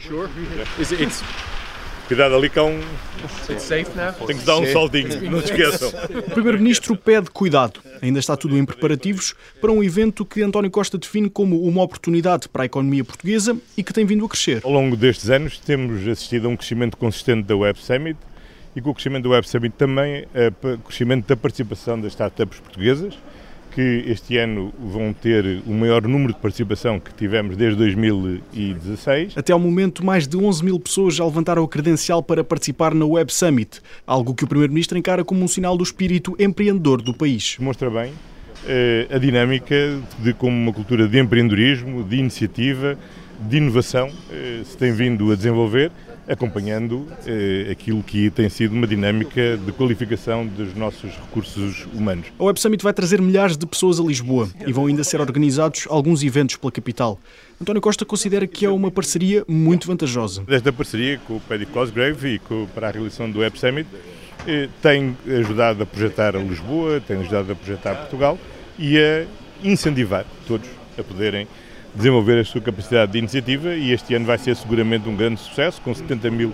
Sure. Is it, it's, Cuidado ali com. it's safe now? Tem que dar um saltinho, não esqueçam. O Primeiro-Ministro pede cuidado. Ainda está tudo em preparativos para um evento que António Costa define como uma oportunidade para a economia portuguesa e que tem vindo a crescer. Ao longo destes anos temos assistido a um crescimento consistente da Web Summit e com o crescimento da Web Summit também o crescimento da participação das startups portuguesas, que este ano vão ter o maior número de participação que tivemos desde 2016. Até ao momento, mais de 11 mil pessoas já levantaram a credencial para participar na Web Summit, algo que o Primeiro-Ministro encara como um sinal do espírito empreendedor do país. Mostra bem eh, a dinâmica de como uma cultura de empreendedorismo, de iniciativa, de inovação eh, se tem vindo a desenvolver acompanhando eh, aquilo que tem sido uma dinâmica de qualificação dos nossos recursos humanos. A Web Summit vai trazer milhares de pessoas a Lisboa e vão ainda ser organizados alguns eventos pela capital. António Costa considera que é uma parceria muito vantajosa. Esta parceria com o Paddy Cosgrave e com, para a realização do Web Summit eh, tem ajudado a projetar a Lisboa, tem ajudado a projetar Portugal e a incentivar todos a poderem desenvolver a sua capacidade de iniciativa e este ano vai ser seguramente um grande sucesso, com 70 mil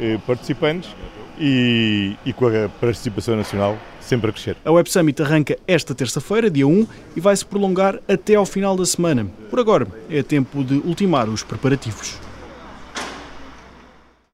eh, participantes e, e, com a participação nacional sempre a crescer. A Web Summit arranca esta terça-feira, dia 1, e vai se prolongar até ao final da semana. Por agora, é tempo de ultimar os preparativos.